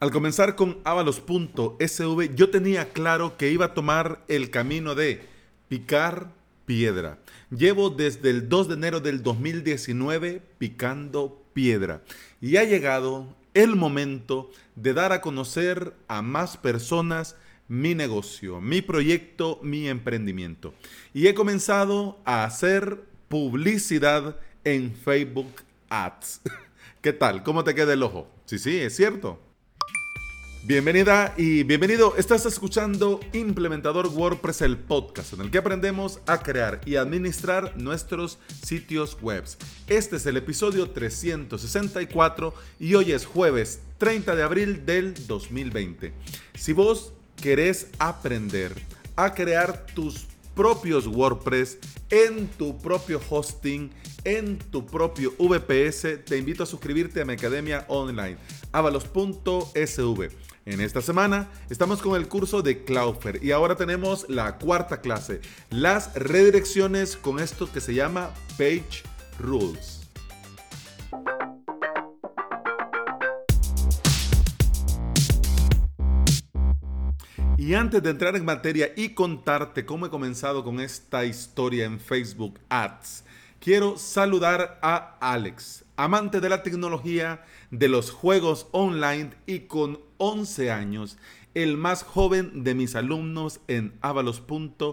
Al comenzar con avalos.sv, yo tenía claro que iba a tomar el camino de picar piedra. Llevo desde el 2 de enero del 2019 picando piedra y ha llegado el momento de dar a conocer a más personas mi negocio, mi proyecto, mi emprendimiento. Y he comenzado a hacer publicidad en Facebook Ads. ¿Qué tal? ¿Cómo te queda el ojo? Sí, sí, es cierto. Bienvenida y bienvenido. Estás escuchando Implementador WordPress, el podcast en el que aprendemos a crear y administrar nuestros sitios web. Este es el episodio 364 y hoy es jueves 30 de abril del 2020. Si vos querés aprender a crear tus propios WordPress en tu propio hosting, en tu propio VPS, te invito a suscribirte a mi academia online, avalos.sv. En esta semana estamos con el curso de Cloudflare y ahora tenemos la cuarta clase, las redirecciones con esto que se llama Page Rules. Y antes de entrar en materia y contarte cómo he comenzado con esta historia en Facebook Ads, quiero saludar a Alex, amante de la tecnología, de los juegos online y con 11 años, el más joven de mis alumnos en avalos.sv.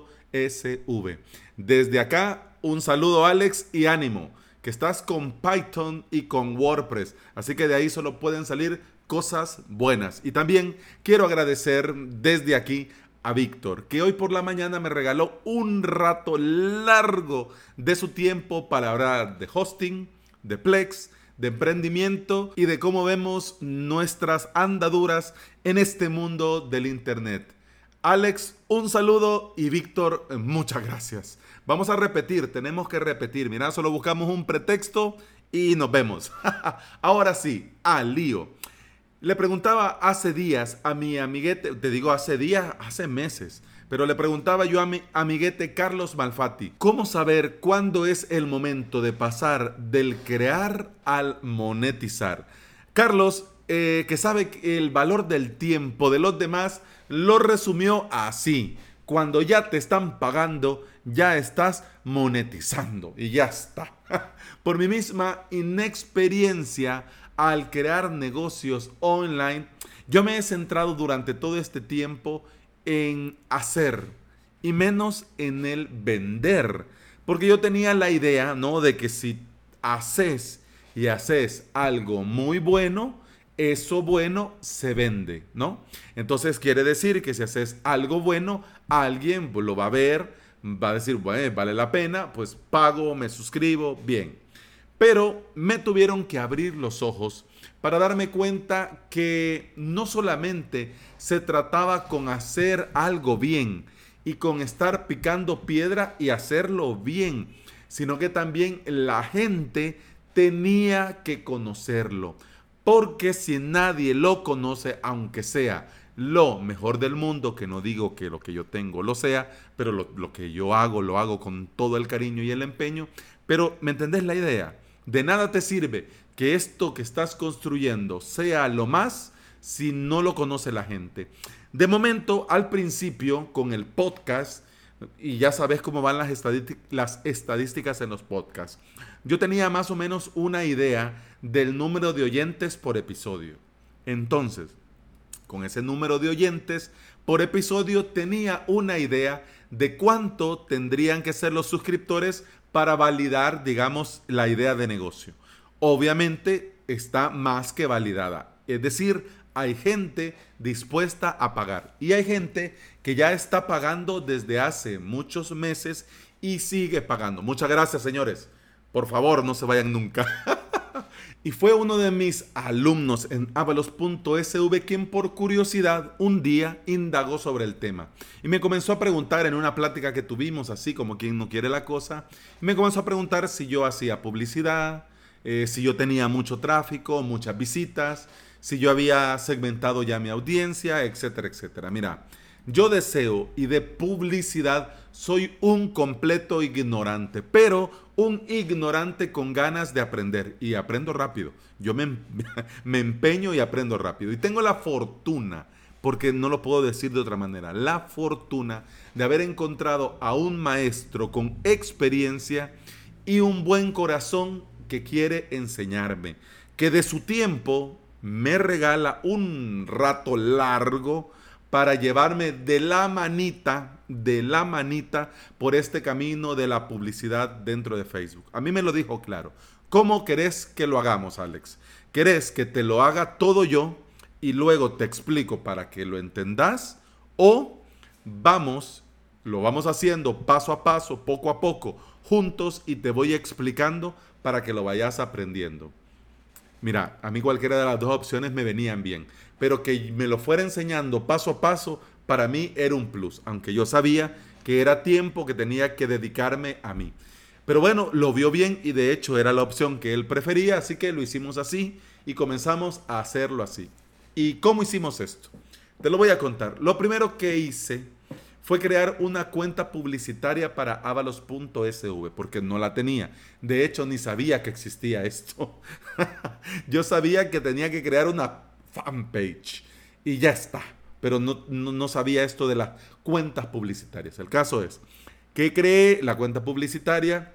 Desde acá, un saludo Alex y ánimo, que estás con Python y con WordPress, así que de ahí solo pueden salir cosas buenas. Y también quiero agradecer desde aquí a Víctor, que hoy por la mañana me regaló un rato largo de su tiempo para hablar de hosting, de Plex, de emprendimiento y de cómo vemos nuestras andaduras en este mundo del Internet. Alex, un saludo y Víctor, muchas gracias. Vamos a repetir, tenemos que repetir. Mira, solo buscamos un pretexto y nos vemos. Ahora sí, al lío. Le preguntaba hace días a mi amiguete, te digo hace días, hace meses, pero le preguntaba yo a mi amiguete Carlos Malfatti, ¿cómo saber cuándo es el momento de pasar del crear al monetizar? Carlos, eh, que sabe el valor del tiempo de los demás, lo resumió así. Cuando ya te están pagando, ya estás monetizando y ya está. Por mi misma inexperiencia al crear negocios online, yo me he centrado durante todo este tiempo en hacer y menos en el vender. Porque yo tenía la idea, ¿no? De que si haces y haces algo muy bueno, eso bueno se vende, ¿no? Entonces quiere decir que si haces algo bueno, alguien lo va a ver, va a decir, bueno, vale la pena, pues pago, me suscribo, bien. Pero me tuvieron que abrir los ojos para darme cuenta que no solamente se trataba con hacer algo bien y con estar picando piedra y hacerlo bien, sino que también la gente tenía que conocerlo. Porque si nadie lo conoce, aunque sea lo mejor del mundo, que no digo que lo que yo tengo lo sea, pero lo, lo, que yo hago lo hago con todo el cariño y el empeño, pero ¿me entendés la idea? De nada te sirve que esto que estás construyendo sea lo más si no lo conoce la gente. De momento, al principio, con el podcast, y ya sabes cómo van las, las estadísticas en los podcasts, yo tenía más o menos una idea del número de oyentes por episodio. Entonces, con ese número de oyentes por episodio tenía una idea de cuánto tendrían que ser los suscriptores para validar, digamos, la idea de negocio. Obviamente está más que validada. Es decir, hay gente dispuesta a pagar y hay gente que ya está pagando desde hace muchos meses y sigue pagando. Muchas gracias, señores. Por favor, no se vayan nunca. y fue uno de mis alumnos en avalos.sv quien por curiosidad un día indagó sobre el tema. Y me comenzó a preguntar en una plática que tuvimos, así como quien no quiere la cosa, me comenzó a preguntar si yo hacía publicidad, eh, si yo tenía mucho tráfico, muchas visitas, si yo había segmentado ya mi audiencia, etcétera, etcétera. Mira, Yo deseo y de publicidad soy un completo ignorante, pero un ignorante con ganas de aprender y aprendo rápido. Yo me, me, empeño y aprendo rápido. Y tengo la fortuna, porque no lo puedo decir de otra manera, la fortuna de haber encontrado a un maestro con experiencia y un buen corazón que quiere enseñarme, que de su tiempo me regala un rato largo para llevarme de la manita, de la manita por este camino de la publicidad dentro de Facebook. A mí me lo dijo claro. ¿Cómo querés que lo hagamos, Alex? ¿Querés que te lo haga todo yo y luego te explico para que lo entendas? ¿O vamos, lo vamos haciendo paso a paso, poco a poco, juntos y te voy explicando para que lo vayas aprendiendo? Mira, a mí cualquiera de las dos opciones me venían bien pero que me lo fuera enseñando paso a paso, para mí era un plus, aunque yo sabía que era tiempo que tenía que dedicarme a mí. Pero bueno, lo vio bien y de hecho era la opción que él prefería, así que lo hicimos así y comenzamos a hacerlo así. ¿Y cómo hicimos esto? Te lo voy a contar. Lo primero que hice fue crear una cuenta publicitaria para avalos.sv, porque no la tenía. De hecho, ni sabía que existía esto. Yo sabía que tenía que crear una fanpage. Y ya está. Pero no, sabía esto de las cuentas publicitarias. El caso es que creé la cuenta publicitaria,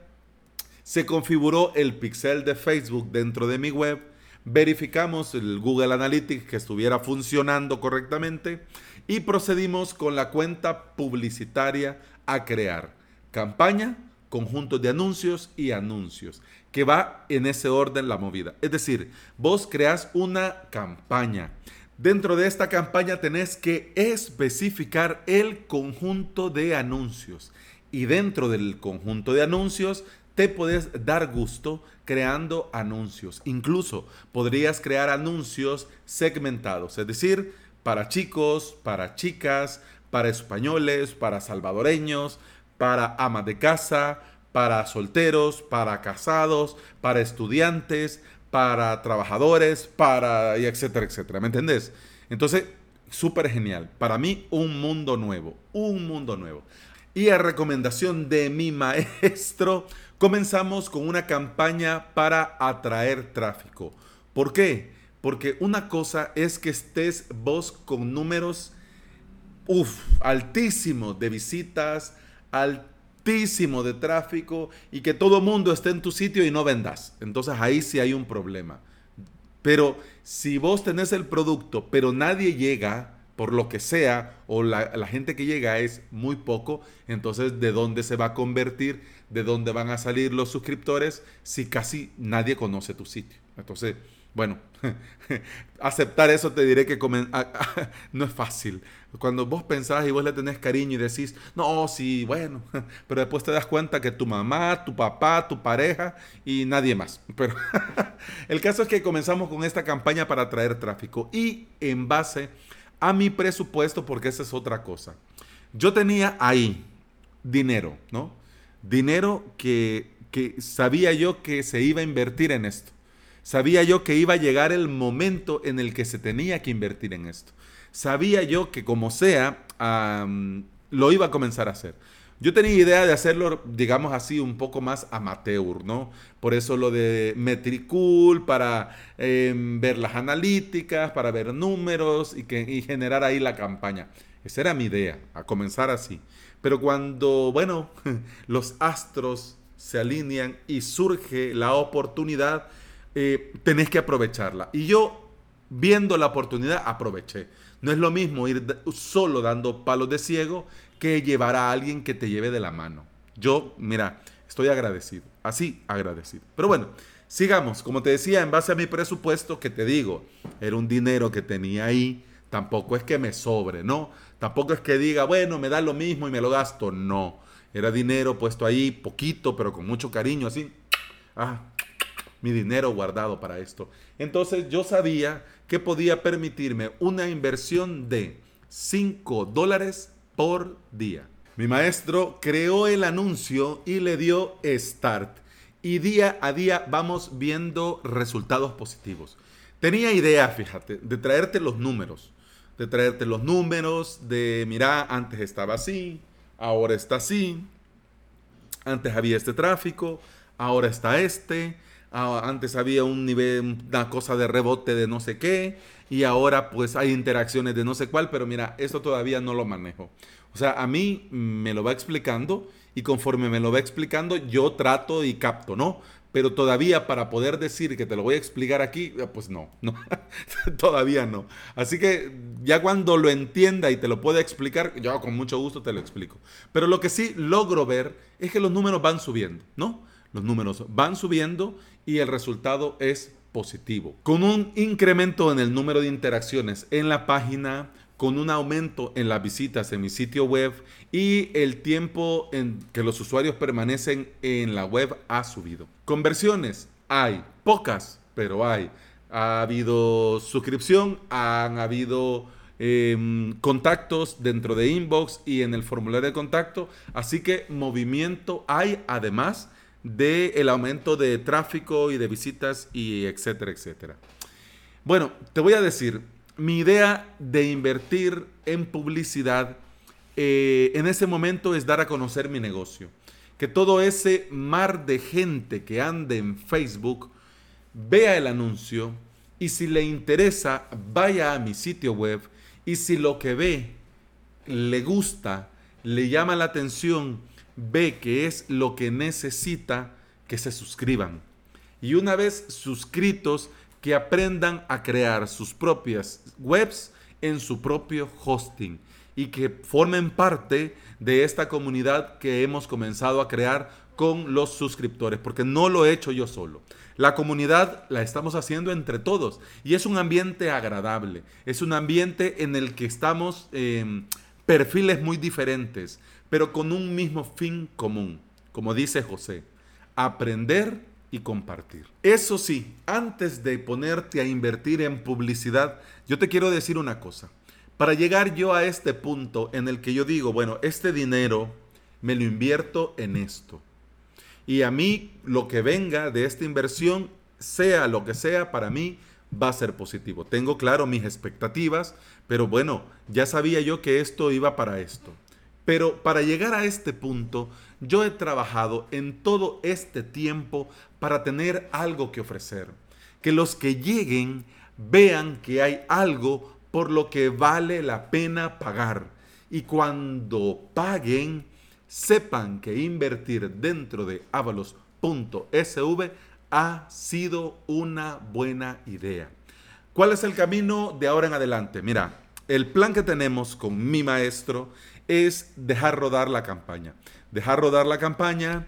se configuró el pixel de Facebook dentro de mi web, verificamos el Google Analytics que estuviera funcionando correctamente y procedimos con la cuenta publicitaria a crear campaña, conjuntos de anuncios y anuncios que va en ese orden la movida. Es decir, vos creas una campaña. Dentro de esta campaña tenés que especificar el conjunto de anuncios. Y dentro del conjunto de anuncios te puedes dar gusto creando anuncios. Incluso podrías crear anuncios segmentados, es decir, para chicos, para chicas, para españoles, para salvadoreños, para amas de casa, para solteros, para casados, para estudiantes, para trabajadores, para etcétera, etcétera. ¿Me entendés? Entonces, súper genial. Para mí, un mundo nuevo, un mundo nuevo. Y a recomendación de mi maestro, comenzamos con una campaña para atraer tráfico. ¿Por qué? Porque una cosa es que estés vos con números altísimos de visitas, altísimos de tráfico y que todo mundo esté en tu sitio y no vendas. Entonces ahí sí hay un problema. Pero si vos tenés el producto, pero nadie llega, por lo que sea, o la, gente que llega es muy poco, entonces ¿de dónde se va a convertir? ¿De dónde van a salir los suscriptores si casi nadie conoce tu sitio? Entonces, bueno, aceptar eso te diré que no es fácil. Cuando vos pensás y vos le tenés cariño y decís, no, sí, bueno, pero después te das cuenta que tu mamá, tu papá, tu pareja y nadie más. Pero el caso es que comenzamos con esta campaña para atraer tráfico y en base a mi presupuesto, porque esa es otra cosa. Yo tenía ahí dinero, ¿no? Dinero que, que sabía yo que se iba a invertir en esto. Sabía yo que iba a llegar el momento en el que se tenía que invertir en esto. Sabía yo que como sea, lo iba a comenzar a hacer. Yo tenía idea de hacerlo, digamos así, un poco más amateur, ¿no? Por eso lo de Metricool, para em, ver las analíticas, para ver números y, que, generar ahí la campaña. Esa era mi idea, a comenzar así. Pero cuando, bueno, los astros se alinean y surge la oportunidad, eh, tenés que aprovecharla. Y yo, viendo la oportunidad, aproveché. No es lo mismo ir solo dando palos de ciego que llevar a alguien que te lleve de la mano. Yo, mira, estoy agradecido, así agradecido. Pero bueno, sigamos. Como te decía, en base a mi presupuesto, que te digo, era un dinero que tenía ahí, tampoco es que me sobre, ¿no? Tampoco es que diga, bueno, me da lo mismo y me lo gasto, no. Era dinero puesto ahí, poquito, pero con mucho cariño, así. Ah, mi dinero guardado para esto. Entonces yo sabía que podía permitirme una inversión de 5 dólares por día. Mi maestro creó el anuncio y le dio start. Y día a día vamos viendo resultados positivos. Tenía idea, fíjate, de traerte los números. de traerte los números, de mira, antes estaba así, ahora está así, antes había este tráfico, ahora está este, ah, antes había un nivel, una cosa de rebote de no sé qué, y ahora pues hay interacciones de no sé cuál, pero mira, esto todavía no lo manejo. O sea, a mí me lo va explicando y conforme me lo va explicando yo trato y capto, ¿no? Pero todavía para poder decir que te lo voy a explicar aquí, eh, pues no, no, todavía no. Así que ya cuando lo entienda y te lo pueda explicar, yo con mucho gusto te lo explico. Pero lo que sí logro ver es que los números van subiendo, ¿no? Los números van subiendo y el resultado es positivo. Con un incremento en el número de interacciones en la página, con un aumento en las visitas en mi sitio web y el tiempo en que los usuarios permanecen en la web ha subido. Conversiones hay, pocas, pero hay. Ha habido suscripción, han habido em, contactos dentro de inbox y en el formulario de contacto, así que movimiento hay además del el aumento de tráfico y de visitas y etcétera, etcétera. Bueno, te voy a decir, mi idea de invertir en publicidad eh, en ese momento es dar a conocer mi negocio. Que todo ese mar de gente que ande en Facebook vea el anuncio y si le interesa, vaya a mi sitio web y si lo que ve le gusta, le llama la atención, ve que es lo que necesita, que se suscriban. Y una vez suscritos, que aprendan a crear sus propias webs en su propio hosting y que formen parte de esta comunidad que hemos comenzado a crear con los suscriptores, porque no lo he hecho yo solo. La comunidad la estamos haciendo entre todos y es un ambiente agradable, es un ambiente en el que estamos em, perfiles muy diferentes, pero con un mismo fin común, como dice José, aprender y compartir. Eso sí, antes de ponerte a invertir en publicidad, yo te quiero decir una cosa. Para llegar yo a este punto en el que yo digo, bueno, este dinero me lo invierto en esto. Y a mí lo que venga de esta inversión, sea lo que sea, para mí va a ser positivo. Tengo claro mis expectativas, pero bueno, ya sabía yo que esto iba para esto. Pero para llegar a este punto, yo he trabajado en todo este tiempo para tener algo que ofrecer. Que los que lleguen vean que hay algo por lo que vale la pena pagar. Y cuando paguen, sepan que invertir dentro de avalos.sv ha sido una buena idea. ¿Cuál es el camino de ahora en adelante? Mira, el plan que tenemos con mi maestro es dejar rodar la campaña. Dejar rodar la campaña,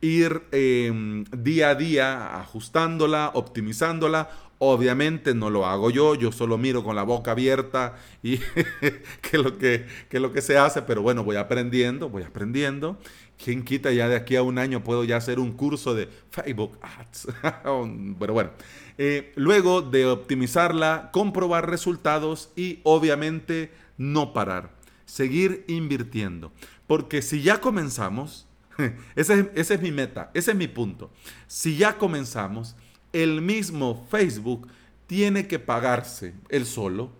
ir em, día a día ajustándola, optimizándola. Obviamente no lo hago yo, yo solo miro con la boca abierta y que lo que, lo que se hace, pero bueno, voy aprendiendo, voy aprendiendo. ¿Quién quita ya de aquí a un año puedo ya hacer un curso de Facebook Ads? pero bueno, eh, luego de optimizarla, comprobar resultados y obviamente no parar, seguir invirtiendo. Porque si ya comenzamos, Ese, es mi meta, ese es mi punto. Si ya comenzamos, el mismo Facebook tiene que pagarse él solo,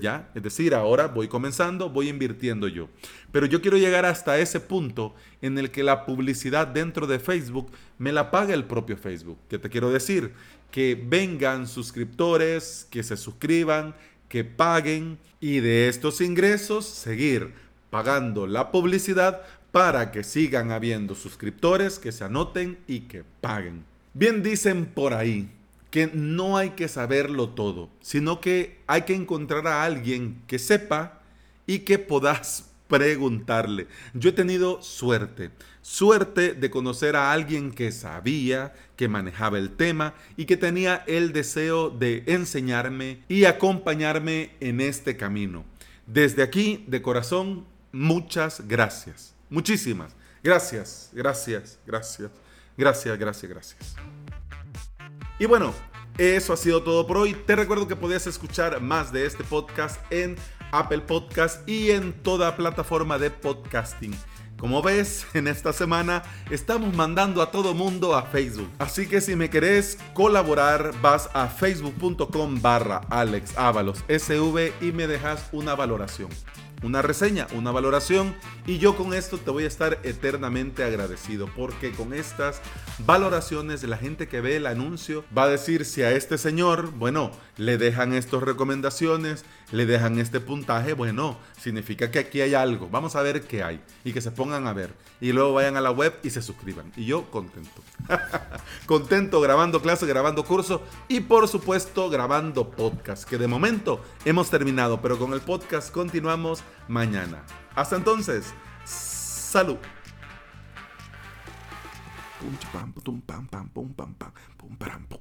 ¿ya? Es decir, ahora voy comenzando, voy invirtiendo yo. Pero yo quiero llegar hasta ese punto en el que la publicidad dentro de Facebook me la paga el propio Facebook. ¿Qué te quiero decir? Que vengan suscriptores, que se suscriban, que paguen y de estos ingresos seguir pagando la publicidad para que sigan habiendo suscriptores, que se anoten y que paguen. Bien dicen por ahí que no hay que saberlo todo, sino que hay que encontrar a alguien que sepa y que puedas preguntarle. Yo he tenido suerte, suerte de conocer a alguien que sabía, que manejaba el tema y que tenía el deseo de enseñarme y acompañarme en este camino. Desde aquí, de corazón, muchas gracias. Muchísimas. Gracias, gracias, gracias, gracias, gracias, gracias. Y bueno, eso ha sido todo por hoy. Te recuerdo que podías escuchar más de este podcast en Apple Podcast y en toda plataforma de podcasting. Como ves, en esta semana estamos mandando a todo mundo a Facebook. Así que si me querés colaborar, vas a facebook.com barra Alex SV y me dejas una valoración una reseña, una valoración y yo con esto te voy a estar eternamente agradecido porque con estas valoraciones la gente que ve el anuncio va a decir si a este señor, bueno, le dejan estas recomendaciones, le dejan este puntaje, bueno, significa que aquí hay algo, vamos a ver qué hay y que se pongan a ver y luego vayan a la web y se suscriban y yo contento. contento grabando clase, grabando curso y por supuesto grabando podcast que de momento hemos terminado, pero con el podcast continuamos mañana. Hasta entonces, salud. Pam, pam, pam, pam, pam, pum, pam, pum,